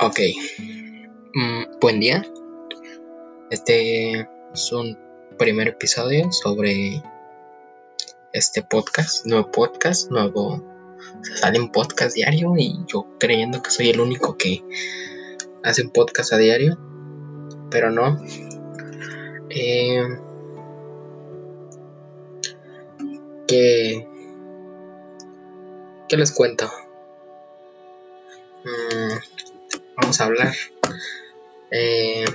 Ok. Mm, buen día. Este es un primer episodio sobre este podcast, nuevo podcast, nuevo. Se sale un podcast diario y yo creyendo que soy el único que hace un podcast a diario, pero no. Eh, ¿qué, ¿Qué les cuento? Vamos a hablar eh,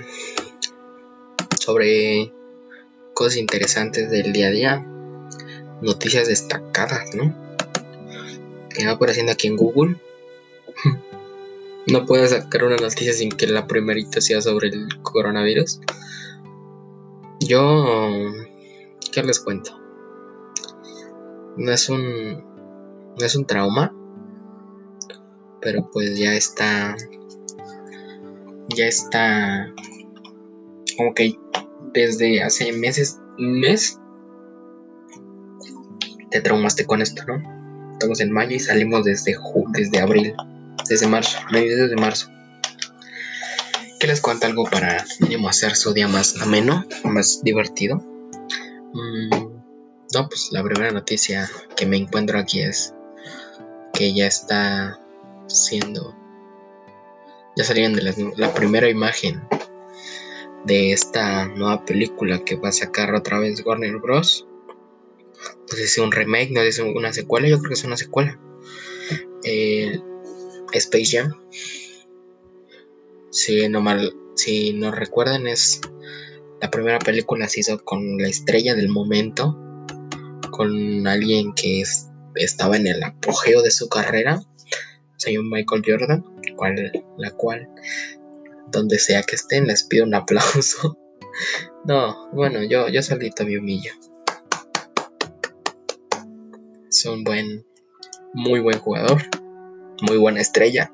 sobre cosas interesantes del día a día, noticias destacadas, ¿no? Que va apareciendo aquí en Google. no puedo sacar una noticia sin que la primerita sea sobre el coronavirus. Yo, ¿qué les cuento? No es un, no es un trauma, pero pues ya está ya está como desde hace meses un mes te traumaste con esto no estamos en mayo y salimos desde desde abril desde marzo mediados de marzo. ¿Qué les cuento algo para hacer su día más ameno más divertido mm, no pues la primera noticia que me encuentro aquí es que ya está siendo ya salieron de la, primera imagen de esta nueva película que va a sacar otra vez Warner Bros. No sé es un remake, no sé si es una secuela, yo creo que es una secuela. Space Jam. Si no mal, si no recuerdan, es la primera película se hizo con la estrella del momento, con alguien que estaba en el apogeo de su carrera señor Michael Jordan, la cual, donde sea que estén, les pido un aplauso. No, bueno, yo, yo solito me humillo. Es un buen, muy buen jugador, muy buena estrella.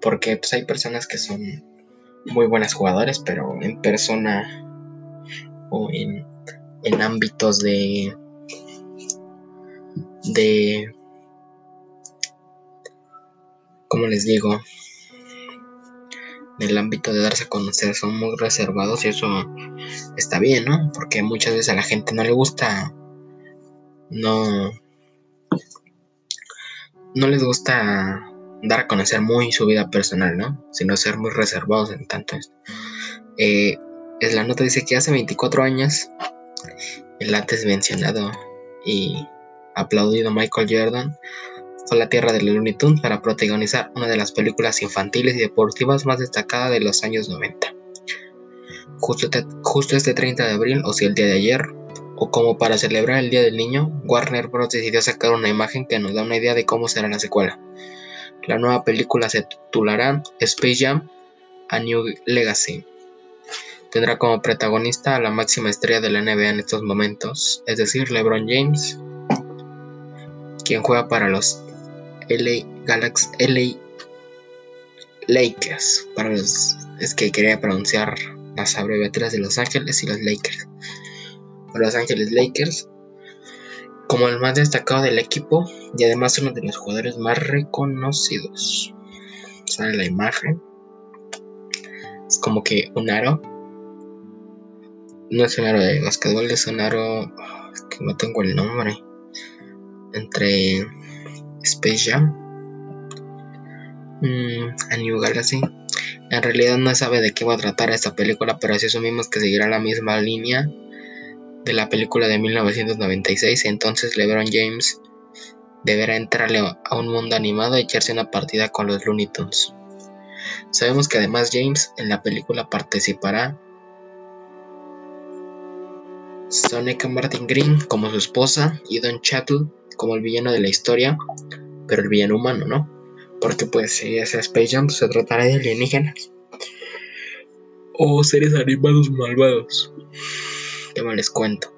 Porque pues, hay personas que son muy buenas jugadores, pero en persona o en, en ámbitos de de como les digo, en el ámbito de darse a conocer son muy reservados y eso está bien, ¿no? Porque muchas veces a la gente no le gusta, no, no les gusta dar a conocer muy su vida personal, ¿no? Sino ser muy reservados en tanto esto. Eh, es la nota dice que hace 24 años el antes mencionado y aplaudido Michael Jordan fue la tierra de los Looney Tunes para protagonizar una de las películas infantiles y deportivas más destacadas de los años 90. Justo, justo este 30 de abril, o si el día de ayer, o como para celebrar el Día del Niño, Warner Bros. decidió sacar una imagen que nos da una idea de cómo será la secuela. La nueva película se titulará Space Jam A New Legacy. Tendrá como protagonista a la máxima estrella de la NBA en estos momentos, es decir, LeBron James, quien juega para los LA Galaxy, LA Lakers. Para los, es que quería pronunciar las abreviaturas de Los Ángeles y los Lakers. Los Ángeles Lakers, como el más destacado del equipo y además uno de los jugadores más reconocidos. Sale la imagen. Es como que un aro. No es un aro de basquetbol, es un aro que no tengo el nombre. Entre Space Jam, mm, a New Galaxy. En realidad no sabe de qué va a tratar esta película, pero así asumimos que seguirá la misma línea de la película de 1996. Entonces LeBron James deberá entrarle a un mundo animado y echarse una partida con los Looney Tunes. Sabemos que además James en la película participará Sonica Martin Green como su esposa y Don Chattel como el villano de la historia, pero el villano humano, ¿no? Porque pues si es Space Jam se tratará de alienígenas o seres animados malvados. ¿Qué más les cuento?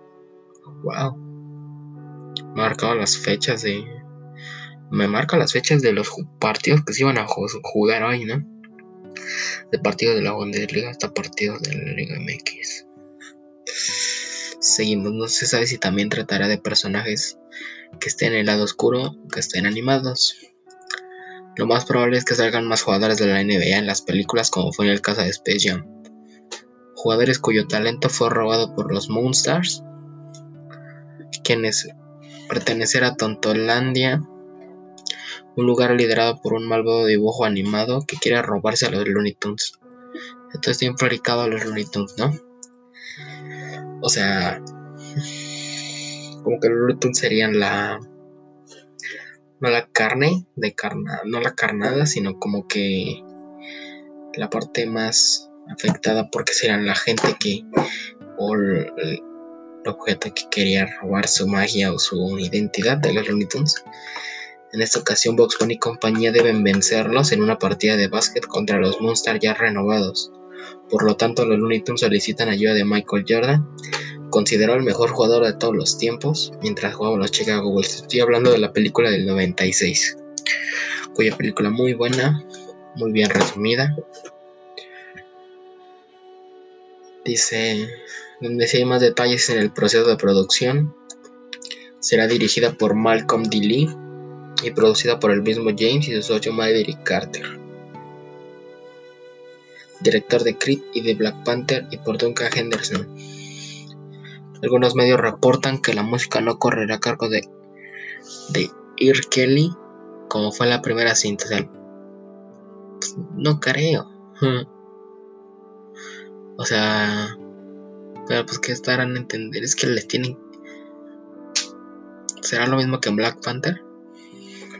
Wow. Me marcado las fechas de. Me marca las fechas de los partidos que se iban a jugar hoy, ¿no? De partidos de la Bundesliga hasta partidos de la Liga MX. Seguimos, no se sabe si también tratará de personajes que estén en el lado oscuro, que estén animados. Lo más probable es que salgan más jugadores de la NBA en las películas como fue en el caso de Space Jam. Jugadores cuyo talento fue robado por los Moonstars, quienes pertenecer a Tontolandia, un lugar liderado por un malvado dibujo animado que quiere robarse a los Looney Tunes. Esto está implicado a los Looney Tunes, ¿no? O sea, como que los Looney Tunes serían la no la carne de carnada, no la carnada, sino como que la parte más afectada porque serían la gente que o el, objeto que quería robar su magia o su identidad de los Looney Tunes. En esta ocasión, Box Bunny y compañía deben vencerlos en una partida de básquet contra los Monsters ya renovados. Por lo tanto, los Looney Tunes solicitan ayuda de Michael Jordan, considerado el mejor jugador de todos los tiempos, mientras jugaban los Chicago Bulls. Estoy hablando de la película del 96, cuya película muy buena, muy bien resumida. Dice, donde si hay más detalles en el proceso de producción, será dirigida por Malcolm D. Lee y producida por el mismo James y su socio Maverick Carter. Director de Creed y de Black Panther y por Duncan Henderson. Algunos medios reportan que la música no correrá a cargo de, de Ir Kelly, como fue la primera cinta. No creo. O sea, pero pues que estarán a entender, es que les tienen... Será lo mismo que en Black Panther,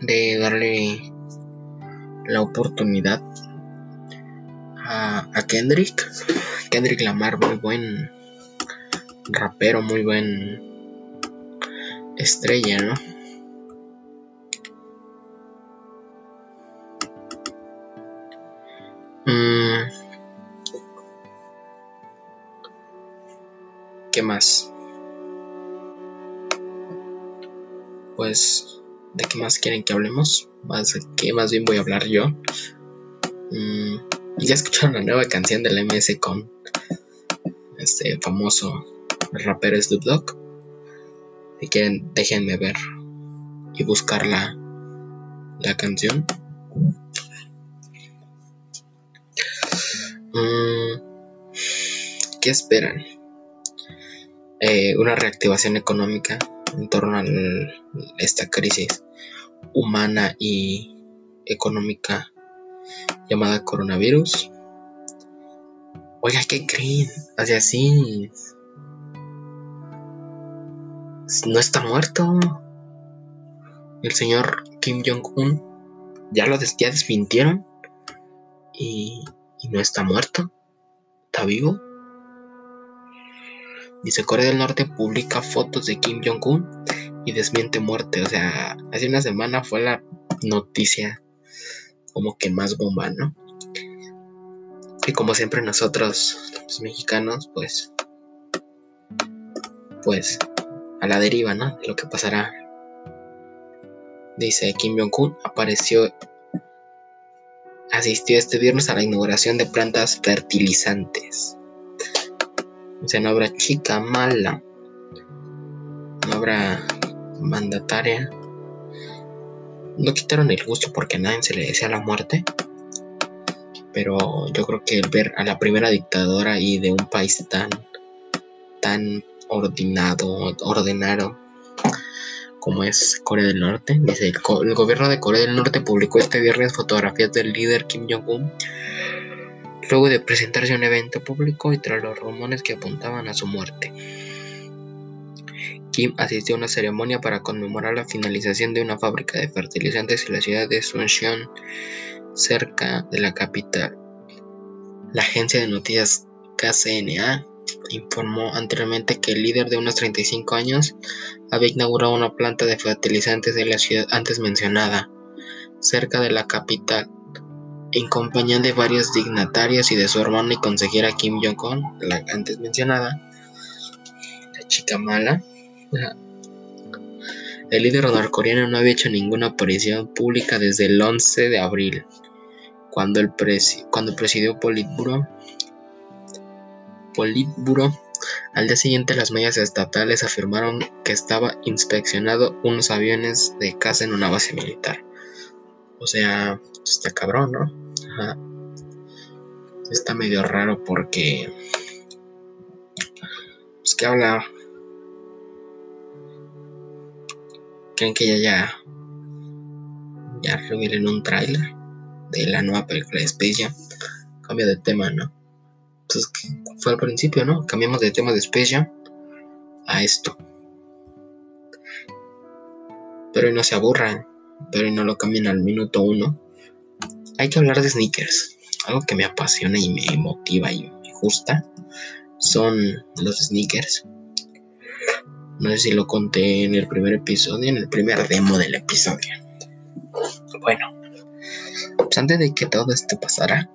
de darle la oportunidad a, a Kendrick. Kendrick Lamar, muy buen rapero, muy buen estrella, ¿no? Mm. ¿Qué más? Pues, ¿de qué más quieren que hablemos? Qué más bien voy a hablar yo. Mm, ya escucharon la nueva canción del MS con este famoso el rapero Snoop. Si quieren, déjenme ver y buscar la, la canción. Mm, ¿Qué esperan? Eh, una reactivación económica en torno a esta crisis humana y económica llamada coronavirus. Oiga, ¿qué creen? O sea, sí, no está muerto. El señor Kim Jong-un ya lo ya desmintieron y, y no está muerto. Está vivo. Dice Corea del Norte publica fotos de Kim Jong-un y desmiente muerte. O sea, hace una semana fue la noticia como que más bomba, ¿no? Y como siempre nosotros, los mexicanos, pues, pues la deriva, ¿no? De lo que pasará. Dice Kim Jong-un apareció, asistió este viernes a la inauguración de plantas fertilizantes. Sea, no habrá chica mala, no habrá mandataria. No quitaron el gusto porque a nadie se le desea la muerte. Pero yo creo que ver a la primera dictadora y de un país tan, tan ordenado, ordenado como es Corea del Norte. Dice, el, gobierno de Corea del Norte publicó este viernes fotografías del líder Kim Jong-un luego de presentarse a un evento público y tras los rumores que apuntaban a su muerte. Kim asistió a una ceremonia para conmemorar la finalización de una fábrica de fertilizantes en la ciudad de Suncheon, cerca de la capital. La agencia de noticias KCNA informó anteriormente que el líder de unos 35 años había inaugurado una planta de fertilizantes en la ciudad antes mencionada, cerca de la capital, en compañía de varios dignatarios y de su hermana y consejera Kim Jong-un, la antes mencionada, la chica mala. El líder norcoreano no había hecho ninguna aparición pública desde el 11 de abril, cuando, el cuando presidió Politburo Politburo. Al día siguiente, las medias estatales afirmaron que estaba inspeccionado unos aviones de caza en una base militar. O sea, está cabrón, ¿no? Ajá. Está medio raro porque... Pues que habla... ¿Creen que ya ya... Ya revelen un tráiler de la nueva película de Space? Cambio de tema, ¿no? Pues, fue al principio, ¿no? Cambiamos de tema de Space a esto. Pero no se aburran, pero no lo cambien al minuto uno. Hay que hablar de sneakers. Algo que me apasiona y me motiva y me gusta son los sneakers. No sé si lo conté en el primer episodio, en el primer demo del episodio. Bueno, pues antes de que todo esto pasara,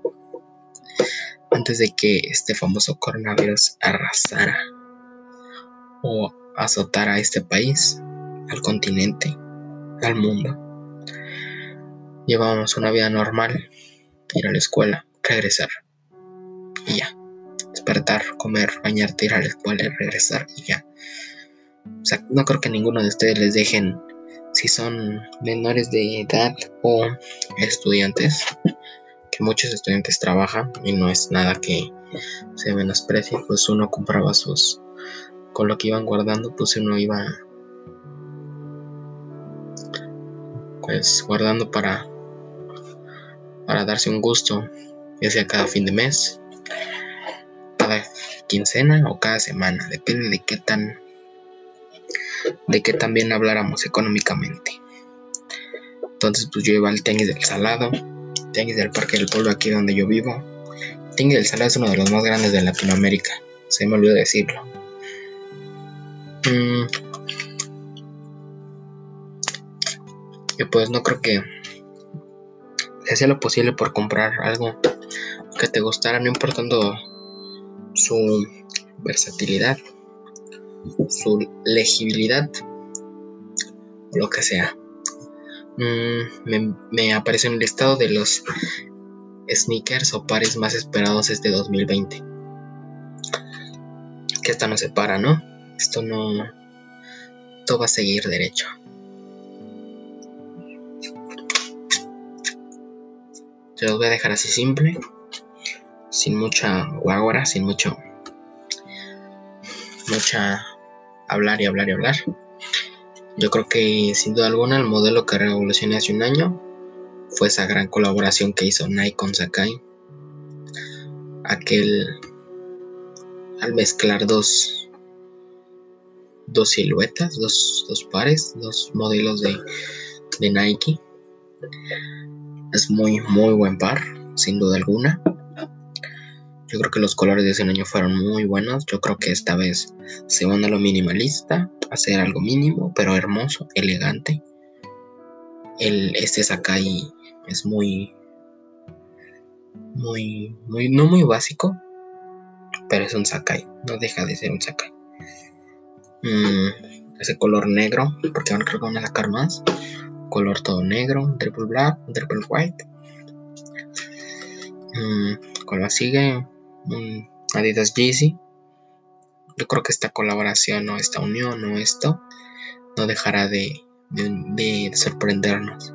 antes de que este famoso coronavirus arrasara o azotara a este país, al continente, al mundo. Llevábamos una vida normal, ir a la escuela, regresar y ya. Despertar, comer, bañarte, ir a la escuela y regresar y ya. O sea, no creo que ninguno de ustedes les dejen si son menores de edad o estudiantes, que muchos estudiantes trabajan y no es nada que se menosprecie, pues uno compraba sus, con lo que iban guardando, pues uno iba pues guardando para para darse un gusto, ya sea cada fin de mes, cada quincena o cada semana, depende de qué tan de qué tan bien habláramos económicamente. Entonces, pues yo iba al tenis del Salado, tenis del Parque del Pueblo aquí donde yo vivo. tenis del Salado es uno de los más grandes de Latinoamérica, se me olvidó decirlo. Mm. Y pues no creo que hacía lo posible por comprar algo que te gustara, no importando su versatilidad, su legibilidad, lo que sea. Mm, me, me, apareció en el listado de los sneakers o pares más esperados este 2020. Que esta no se para, ¿no? Esto no. Esto va a seguir derecho. Te los voy a dejar así simple. Sin mucha guagua, sin mucho. Mucha hablar y hablar y hablar. Yo creo que sin duda alguna el modelo que revolucioné hace un año fue esa gran colaboración que hizo Nike con Sakai. Aquel al mezclar dos dos siluetas, dos, dos pares, dos modelos de, de Nike. Es muy, muy buen par, sin duda alguna. Yo creo que los colores de ese año fueron muy buenos. Yo creo que esta vez se van a lo minimalista, hacer algo mínimo, pero hermoso, elegante. El, este Sakai es muy, muy, muy, no muy básico, pero es un Sakai, no deja de ser un Sakai. Mm, ese color negro, porque ahora creo que van a sacar más. Color todo negro, triple black, triple white. Mm, con sigue Adidas Yeezy. Yo creo que esta colaboración o esta unión o esto no dejará de, de, sorprendernos.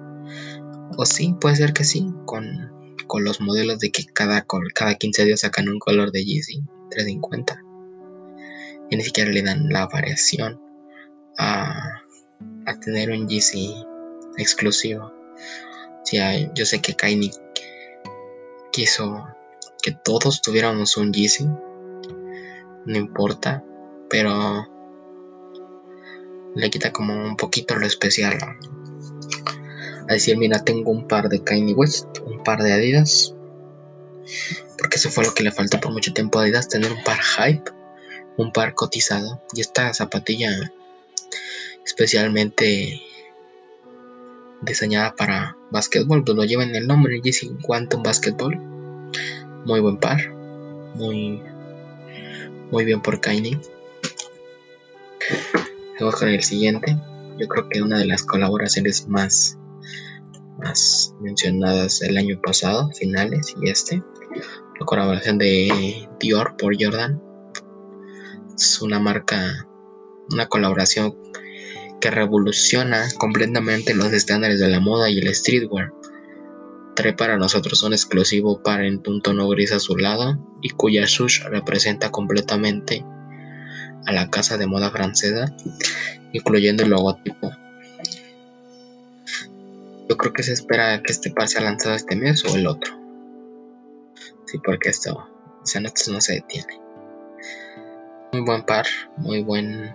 O sí, puede ser que sí, con, con los modelos de que cada, cada 15 días sacan un color de Yeezy 350 y ni siquiera le dan la variación a, tener un GC exclusivo. O yo sé que Kaini quiso que todos tuviéramos un GC, no importa, pero le quita como un poquito lo especial. A decir, mira, tengo un par de Kanye West, un par de Adidas, porque eso fue lo que le faltó por mucho tiempo a Adidas, tener un par hype un par cotizado y esta zapatilla especialmente diseñada para básquetbol, pues lo lleva en el nombre GC Quantum Basketball. Muy buen par, muy muy bien por Kaini. Vamos con el siguiente. Yo creo que una de las colaboraciones más más mencionadas el año pasado, finales y este, la colaboración de Dior por Jordan es una marca, una colaboración que revoluciona completamente los estándares de la moda y el streetwear. Trae para nosotros un exclusivo par en un tono gris azulado y cuya sush representa completamente a la casa de moda francesa, incluyendo el logotipo. Yo creo que se espera que este par sea lanzado este mes o el otro. Sí, porque esto, o no se detiene. Muy buen par, muy buen,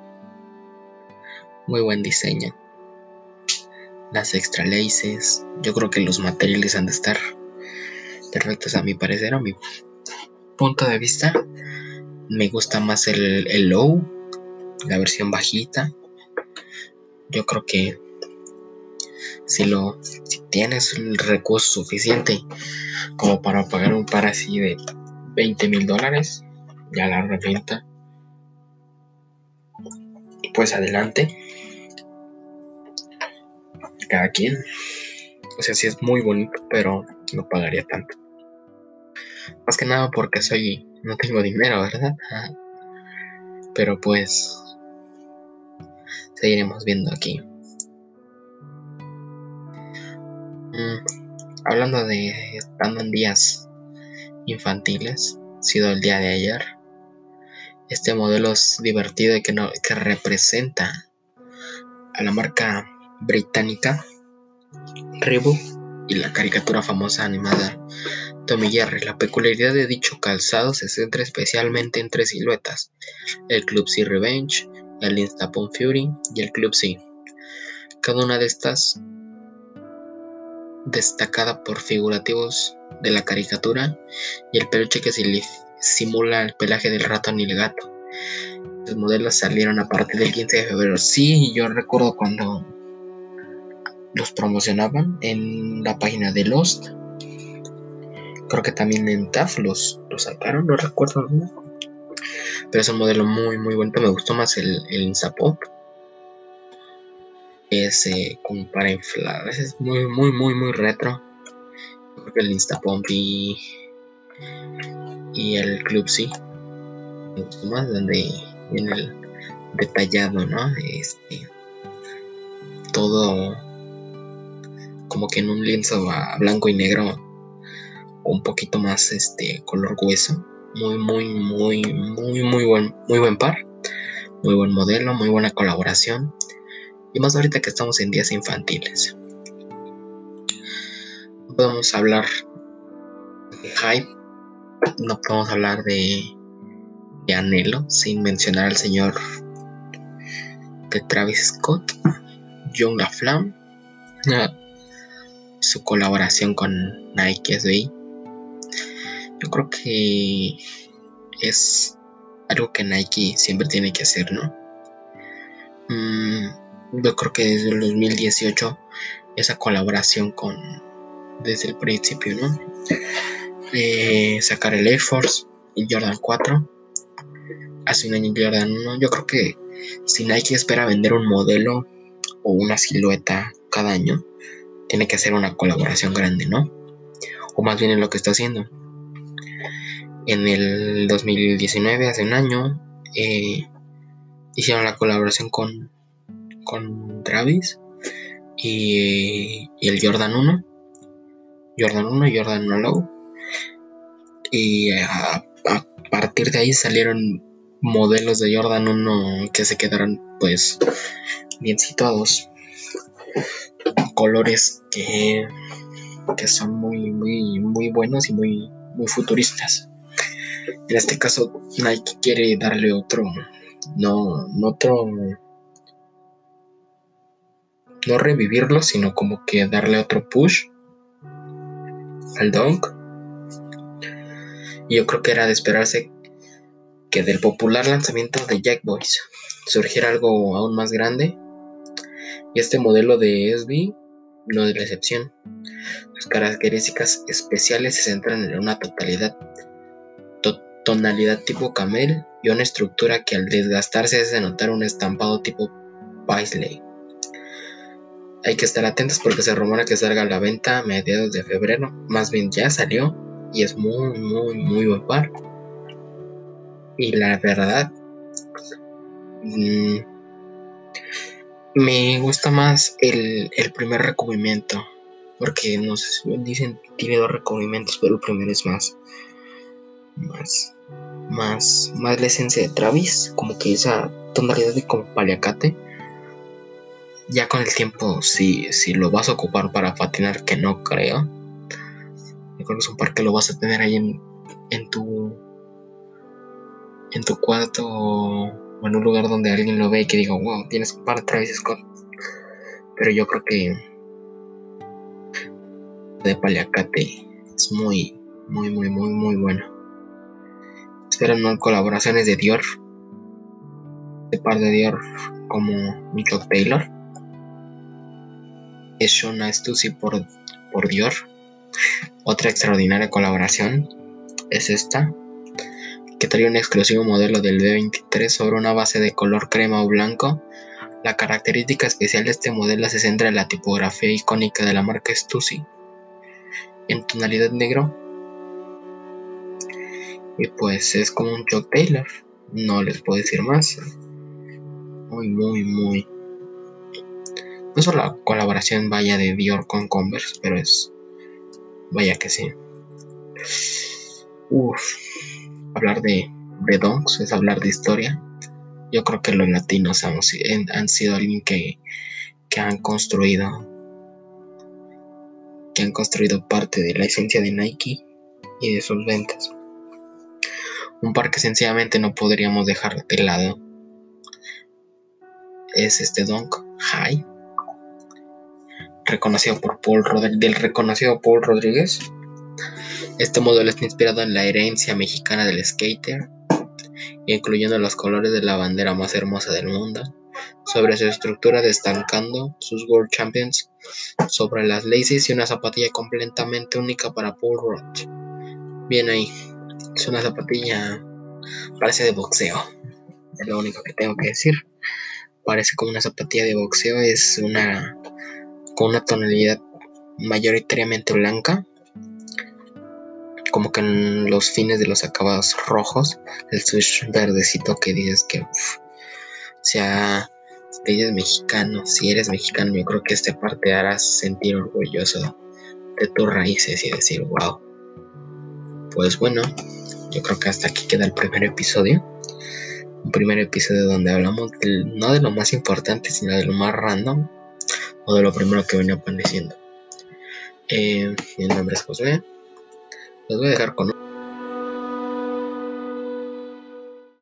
muy buen diseño las extra laces. Yo creo que los materiales han de estar perfectos a mi parecer, a mi punto de vista. Me gusta más el, el low, la versión bajita. Yo creo que si lo si tienes el recurso suficiente como para pagar un par así de 20 mil dólares, ya la reventa. Pues adelante cada quien. O sea, sí es muy bonito, pero no pagaría tanto. Más que nada porque soy. no tengo dinero, ¿verdad? Pero pues. Seguiremos viendo aquí. Mm, hablando de estando en días infantiles, sido el día de ayer. Este modelo es divertido y que, no, que representa a la marca británica Reebok y la caricatura famosa animada Tommy Jerry. La peculiaridad de dicho calzado se centra especialmente en tres siluetas: el Club C Revenge, el Instapon Fury y el Club C. Cada una de estas destacada por figurativos de la caricatura y el peluche que simula el pelaje del ratón y el gato. Los modelos salieron a partir del 15 de febrero. Sí, yo recuerdo cuando los promocionaban en la página de Lost. Creo que también en TAF los, sacaron, no recuerdo. Pero es un modelo muy, muy bonito. Me gustó más el, el Instapop. Es como para inflar. Es muy, muy, muy, muy retro. Creo que el Instapop y, y el Club sí. Más donde viene el detallado, ¿no? Este. Todo como que en un lienzo a blanco y negro un poquito más este color hueso muy muy muy muy muy buen muy buen par. Muy buen modelo muy buena colaboración. Y más ahorita que estamos en días infantiles. No podemos hablar de hype. No podemos hablar de, de anhelo sin mencionar al señor de Travis Scott John LaFlamme su colaboración con Nike SBI. Yo creo que es algo que Nike siempre tiene que hacer, ¿no? Mm, yo creo que desde el 2018 esa colaboración con desde el principio, ¿no? sacar el Air Force, el Jordan 4, hace un año Jordan 1. Yo creo que si Nike espera vender un modelo o una silueta cada año, tiene que hacer una colaboración grande, ¿no? O más bien es lo que está haciendo. En el 2019, hace un año, eh, hicieron la colaboración con, con Travis y, el Jordan 1. Jordan 1 y Jordan 1 Low. Y a, a, partir de ahí salieron modelos de Jordan 1 que se quedaron pues bien situados colores que, que son muy, muy, muy buenos y muy, muy futuristas. En este caso, Nike quiere darle otro, no, otro, no revivirlo, sino como que darle otro push al Dunk. Y yo creo que era de esperarse que del popular lanzamiento de Jack Boys surgiera algo aún más grande. Y este modelo de SB no es la excepción. Sus características especiales se centran en una totalidad, tonalidad tipo camel y una estructura que al desgastarse hace notar un estampado tipo paisley. Hay que estar atentos porque se rumora que salga a la venta a mediados de febrero. Más bien ya salió y es muy, muy, muy buen. Y la verdad, mmm, me gusta más el, primer recubrimiento Porque no sé, dicen tiene dos recubrimientos, pero el primero es más. Más. Más. Más la esencia de Travis. Como que esa tonalidad de como paliacate. Ya con el tiempo, si, si lo vas a ocupar para patinar, que no creo. Yo creo que es un par que lo vas a tener ahí en, en tu. En tu cuarto en un lugar donde alguien lo ve y que diga, wow, tienes un par de Travis Scott. Pero yo creo que de Paliacate es muy, muy, muy, muy, muy bueno. Esperan colaboraciones de Dior, de par de Dior como Michael Taylor, es Shona Stussy por, por Dior. Otra extraordinaria colaboración es esta, que trae un exclusivo modelo del B23 sobre una base de color crema o blanco. La característica especial de este modelo se centra en la tipografía icónica de la marca Stussy en tonalidad negro. Y pues es como un Chuck Taylor. No les puedo decir más. Muy, muy, muy. No solo la colaboración vaya de Dior con Converse, pero es. Vaya que sí. Uf. Hablar de, donks es hablar de historia. Yo creo que los latinos han, han sido alguien que, que han construido que han construido parte de la esencia de Nike y de sus ventas. Un par que sencillamente no podríamos dejar de lado es este Dunk High, reconocido por Paul del reconocido Paul Rodríguez. Este modelo está inspirado en la herencia mexicana del skater, incluyendo los colores de la bandera más hermosa del mundo, sobre su estructura destacando sus World Champions sobre las laces y una zapatilla completamente única para Paul Roth. Bien ahí, es una zapatilla, parece de boxeo, es lo único que tengo que decir. Parece como una zapatilla de boxeo, es una con una tonalidad mayoritariamente blanca, como que en los fines de los acabados rojos, el switch verdecito que dices que sea si eres mexicano, si eres mexicano, yo creo que esta parte hará sentir orgulloso de tus raíces y decir, wow. Pues bueno, yo creo que hasta aquí queda el primer episodio. Un primer episodio donde hablamos no de lo más importante, sino de lo más random o de lo primero que venía apareciendo. Eh, mi nombre es José. Los voy a dejar con